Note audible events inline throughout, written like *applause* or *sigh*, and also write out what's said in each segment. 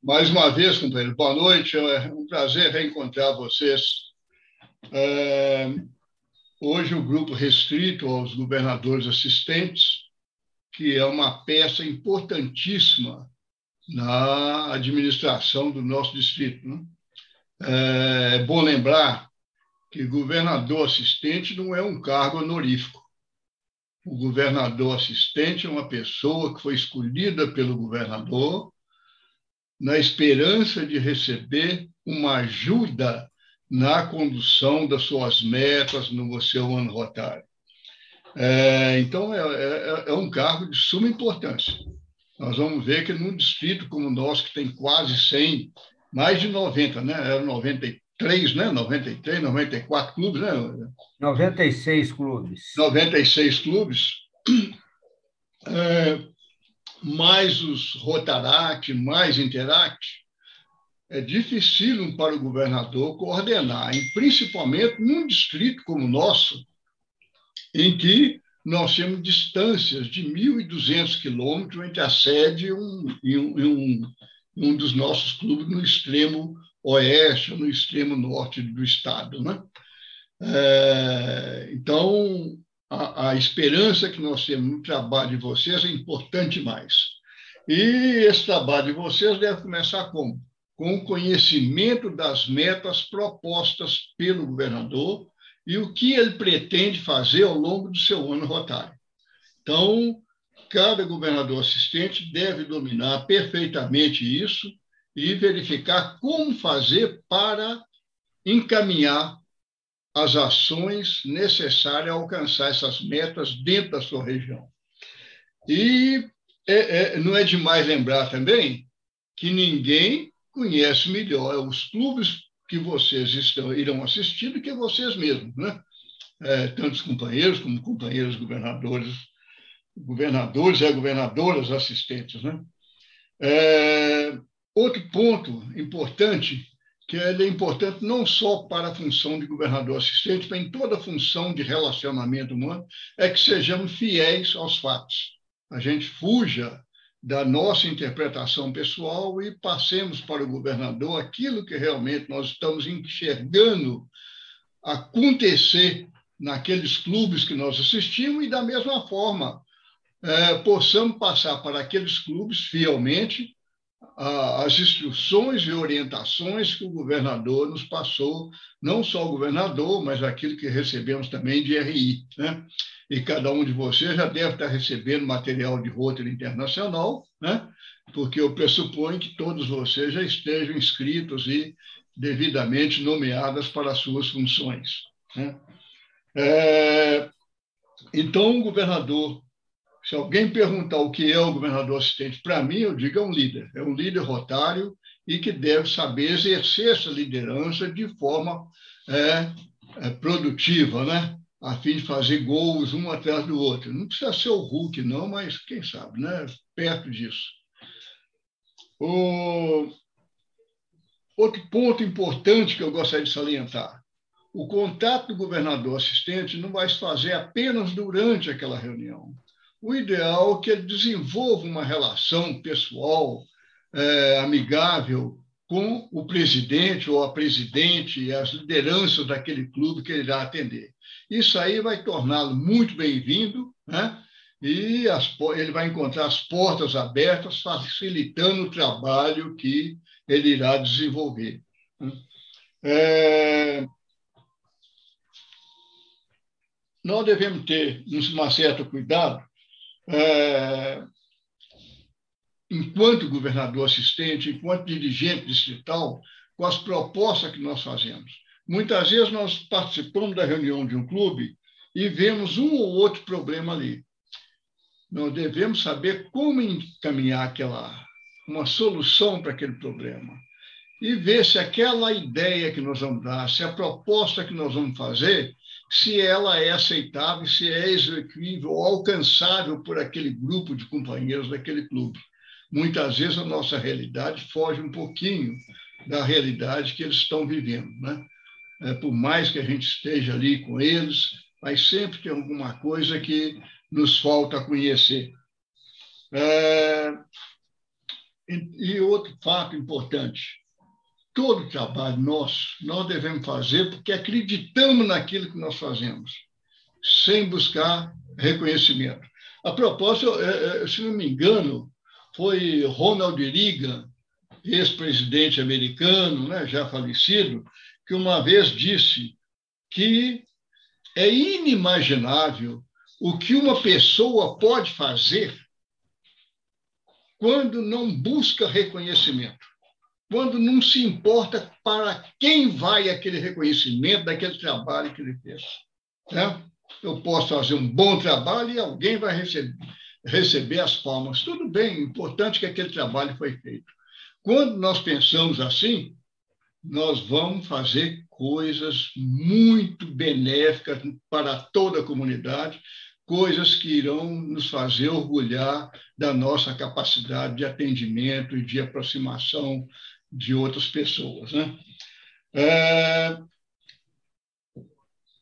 Mais uma vez, companheiro, boa noite. É um prazer reencontrar vocês. É, hoje, o grupo restrito aos governadores assistentes, que é uma peça importantíssima na administração do nosso distrito. Né? É, é bom lembrar que governador assistente não é um cargo honorífico. O governador assistente é uma pessoa que foi escolhida pelo governador na esperança de receber uma ajuda na condução das suas metas no seu ano rotário. É, então, é, é, é, um cargo de suma importância. Nós vamos ver que num distrito como o nosso, que tem quase 100, mais de 90, né? Era 93, né? 93, 94 clubes, né? 96 clubes. 96 clubes. É, mais os Rotaract, mais Interact, é difícil para o governador coordenar, e principalmente num distrito como o nosso, em que nós temos distâncias de 1.200 quilômetros entre a sede e um, e um, e um, um dos nossos clubes no extremo oeste, no extremo norte do estado. Né? É, então, a, a, esperança que nós temos no trabalho de vocês é importante mais. E esse trabalho de vocês deve começar como? Com o conhecimento das metas propostas pelo governador e o que ele pretende fazer ao longo do seu ano rotário. Então, cada governador assistente deve dominar perfeitamente isso e verificar como fazer para encaminhar as ações necessárias a alcançar essas metas dentro da sua região. E é, é, não é demais lembrar também que ninguém conhece melhor os clubes que vocês estão, irão assistir do que vocês mesmos, né? É, tantos companheiros como companheiros governadores, governadores e governadoras assistentes, né? É, outro ponto importante que ele é importante não só para a função de governador assistente, mas em toda a função de relacionamento humano, é que sejamos fiéis aos fatos. A gente fuja da nossa interpretação pessoal e passemos para o governador aquilo que realmente nós estamos enxergando acontecer naqueles clubes que nós assistimos e, da mesma forma, é, possamos passar para aqueles clubes fielmente as instruções e orientações que o governador nos passou, não só o governador, mas aquilo que recebemos também de RI. Né? E cada um de vocês já deve estar recebendo material de roteiro internacional, né? porque eu pressuponho que todos vocês já estejam inscritos e devidamente nomeadas para as suas funções. Né? É, então, o governador se alguém perguntar o que é o governador assistente, para mim, eu digo é um líder. É um líder rotário e que deve saber exercer essa liderança de forma é, é, produtiva, né? a fim de fazer gols um atrás do outro. Não precisa ser o Hulk, não, mas quem sabe, né? perto disso. O... Outro ponto importante que eu gostaria de salientar: o contato do governador assistente não vai se fazer apenas durante aquela reunião o ideal é que ele desenvolva uma relação pessoal é, amigável com o presidente ou a presidente e as lideranças daquele clube que ele irá atender. Isso aí vai torná-lo muito bem-vindo, né? e as, ele vai encontrar as portas abertas, facilitando o trabalho que ele irá desenvolver. Né? É, nós devemos ter um certo cuidado é, enquanto governador assistente, enquanto dirigente distrital, com as propostas que nós fazemos. Muitas vezes nós participamos da reunião de um clube e vemos um ou outro problema ali. Nós devemos saber como encaminhar aquela uma solução para aquele problema e ver se aquela ideia que nós vamos dar, se a proposta que nós vamos fazer se ela é aceitável, se é execuível ou alcançável por aquele grupo de companheiros daquele clube. Muitas vezes a nossa realidade foge um pouquinho da realidade que eles estão vivendo. Né? É, por mais que a gente esteja ali com eles, mas sempre tem alguma coisa que nos falta conhecer. É, E outro fato importante: todo trabalho nosso, nós devemos fazer porque acreditamos naquilo que nós fazemos, sem buscar reconhecimento. A propósito, é, é, se não me engano, foi Ronald Reagan, ex-presidente americano, né, já falecido, que uma vez disse que é inimaginável o que uma pessoa pode fazer quando não busca reconhecimento, quando não se importa para quem vai aquele reconhecimento daquele trabalho que ele fez. Né? Eu posso fazer um bom trabalho e alguém vai receber, receber as palmas. Tudo bem, importante que aquele trabalho foi feito. Quando nós pensamos assim, nós vamos fazer coisas muito benéficas para toda a comunidade, coisas que irão nos fazer orgulhar da nossa capacidade de atendimento e de aproximação de outras pessoas. Né? É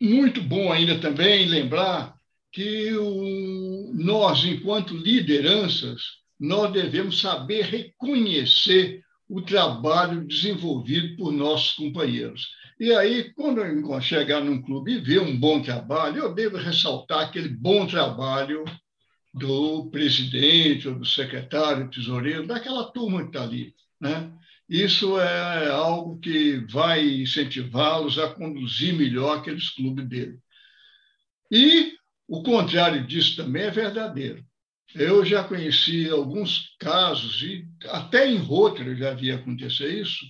muito bom ainda também lembrar que o, nós, enquanto lideranças, nós devemos saber reconhecer o trabalho desenvolvido por nossos companheiros. E aí, quando eu chegar num clube e ver um bom trabalho, eu devo ressaltar aquele bom trabalho do presidente ou do secretário, tesoureiro, daquela turma que está ali. Né? Isso é algo que vai incentivá-los a conduzir melhor aqueles clubes dele. E o contrário disso também é verdadeiro. Eu já conheci alguns casos, e até em Rotary já havia acontecer isso,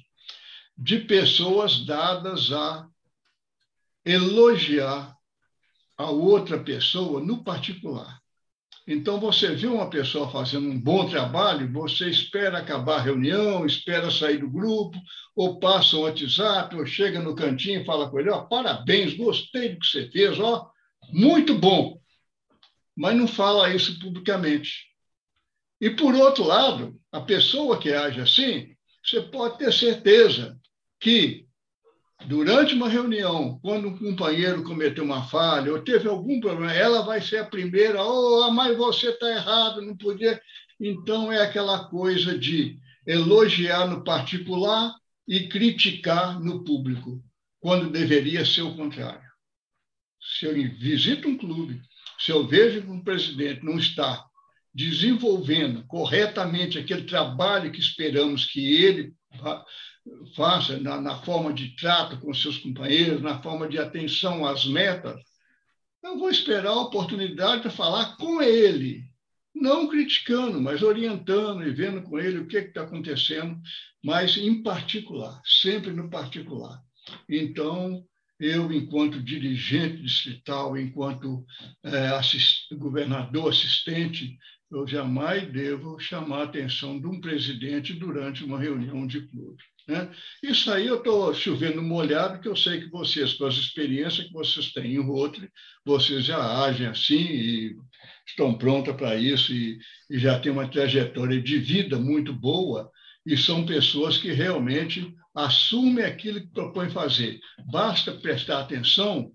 de pessoas dadas a elogiar a outra pessoa no particular. Então, você vê uma pessoa fazendo um bom trabalho, você espera acabar a reunião, espera sair do grupo, ou passa um WhatsApp, ou chega no cantinho e fala com ele: oh, parabéns, gostei do que você fez, ó, muito bom mas não fala isso publicamente. E, por outro lado, a pessoa que age assim, você pode ter certeza que, durante uma reunião, quando um companheiro cometeu uma falha ou teve algum problema, ela vai ser a primeira, oh, mas você está errado, não podia. Então, é aquela coisa de elogiar no particular e criticar no público, quando deveria ser o contrário. Se eu visito um clube se eu vejo que um presidente não está desenvolvendo corretamente aquele trabalho que esperamos que ele faça na, na, forma de trato com seus companheiros, na forma de atenção às metas, eu vou esperar a oportunidade para falar com ele, não criticando, mas orientando e vendo com ele o que está acontecendo, mas em particular, sempre no particular. Então, eu, enquanto dirigente distrital, enquanto é, assist, governador assistente, eu jamais devo chamar a atenção de um presidente durante uma reunião de clube. Né? Isso aí eu estou chovendo molhado, que eu sei que vocês, com as experiências que vocês têm em Rotary, vocês já agem assim e estão prontas para isso e, e já têm uma trajetória de vida muito boa e são pessoas que realmente assumem aquilo que propõem fazer. Basta prestar atenção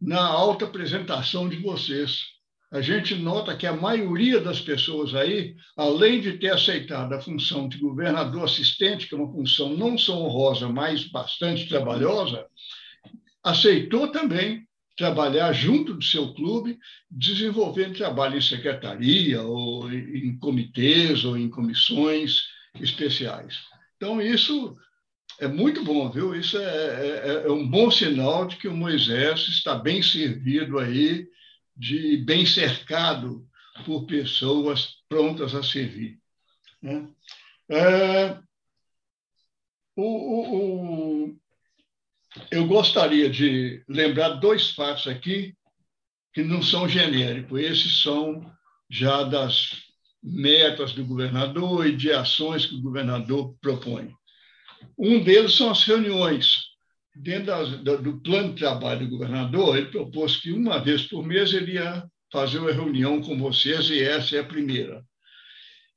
na alta apresentação de vocês. A gente nota que a maioria das pessoas aí, além de ter aceitado a função de governador assistente, que é uma função não só honrosa, mas bastante trabalhosa, aceitou também trabalhar junto do seu clube, desenvolvendo trabalho em secretaria, ou em comitês, ou em comissões, especiais. Então, isso é muito bom, viu? Isso é, é, é, um bom sinal de que o Moisés está bem servido aí, de bem cercado por pessoas prontas a servir. Né? É, o, o, o, eu gostaria de lembrar dois fatos aqui que não são genéricos. Esses são já das metas do governador e de ações que o governador propõe. Um deles são as reuniões. Dentro das, do plano de trabalho do governador, ele propôs que uma vez por mês ele ia fazer uma reunião com vocês, e essa é a primeira.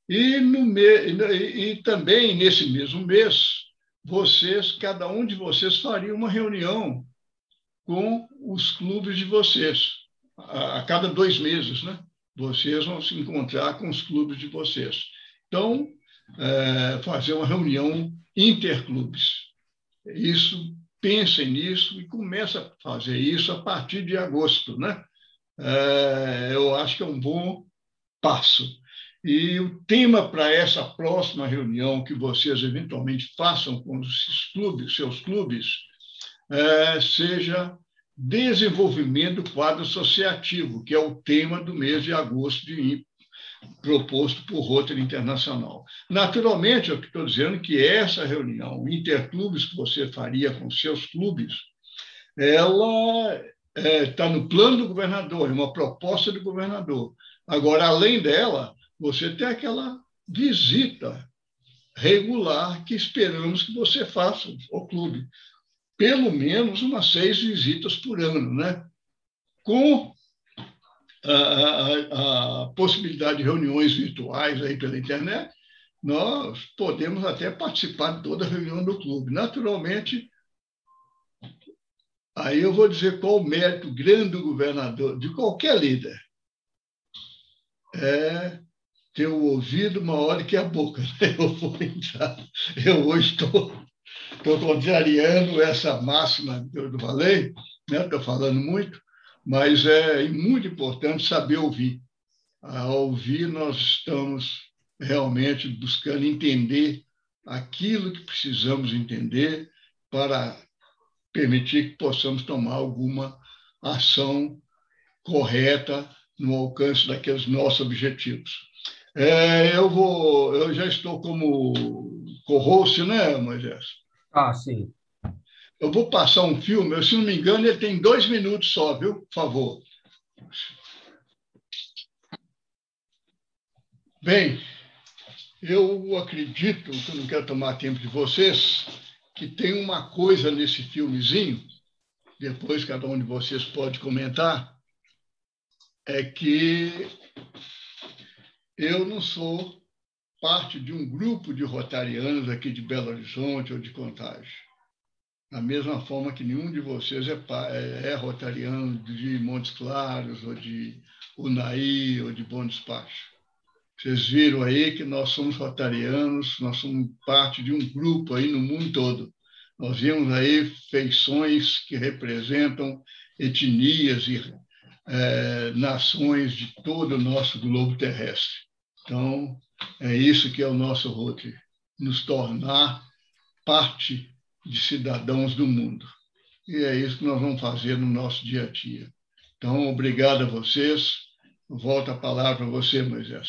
E, me, e, e também, nesse mesmo mês, vocês, cada um de vocês faria uma reunião com os clubes de vocês, a, a cada dois meses, né? vocês vão se encontrar com os clubes de vocês. Então, é, fazer uma reunião interclubes. Isso, pensem nisso e comece a fazer isso a partir de agosto. Né? É, eu acho que é um bom passo. E o tema para essa próxima reunião que vocês eventualmente façam com os clubes, seus clubes, é, seja desenvolvimento do quadro associativo, que é o tema do mês de agosto de, proposto por Rotary Internacional. Naturalmente, eu estou dizendo que essa reunião interclubes que você faria com seus clubes, ela está é, tá no plano do governador, é uma proposta do governador. Agora, além dela, você tem aquela visita regular que esperamos que você faça ao clube. Pelo menos umas seis visitas por ano, né? Com a, a, possibilidade de reuniões virtuais aí pela internet, nós podemos até participar de toda a reunião do clube. Naturalmente, aí eu vou dizer qual o mérito grande do governador, de qualquer líder. É ter o ouvido maior que a boca. *laughs* Eu vou entrar. Eu hoje estou, estou contrariando essa máxima que eu falei, né? estou falando muito, mas é muito importante saber ouvir. Ao ouvir, nós estamos realmente buscando entender aquilo que precisamos entender para permitir que possamos tomar alguma ação correta no alcance daqueles nossos objetivos. É, eu vou, eu já estou como co-host, né, Moisés? Ah, sim. Eu vou passar um filme, eu, se não me engano, ele tem dois minutos só, viu? Por favor. Bem, eu acredito, que eu não quero tomar tempo de vocês, que tem uma coisa nesse filmezinho, depois cada um de vocês pode comentar, é que eu não sou parte de um grupo de rotarianos aqui de Belo Horizonte ou de Contagem. Da mesma forma que nenhum de vocês é, é, é rotariano de Montes Claros, ou de Unai, ou de Bom Despacho. Vocês viram aí que nós somos rotarianos, nós somos parte de um grupo aí no mundo todo. Nós vimos aí feições que representam etnias e é, nações de todo o nosso globo terrestre. Então, é isso que é o nosso Rotary, nos tornar parte de cidadãos do mundo. E é isso que nós vamos fazer no nosso dia a dia. Então, obrigado a vocês. Volto a palavra a você, Moisés.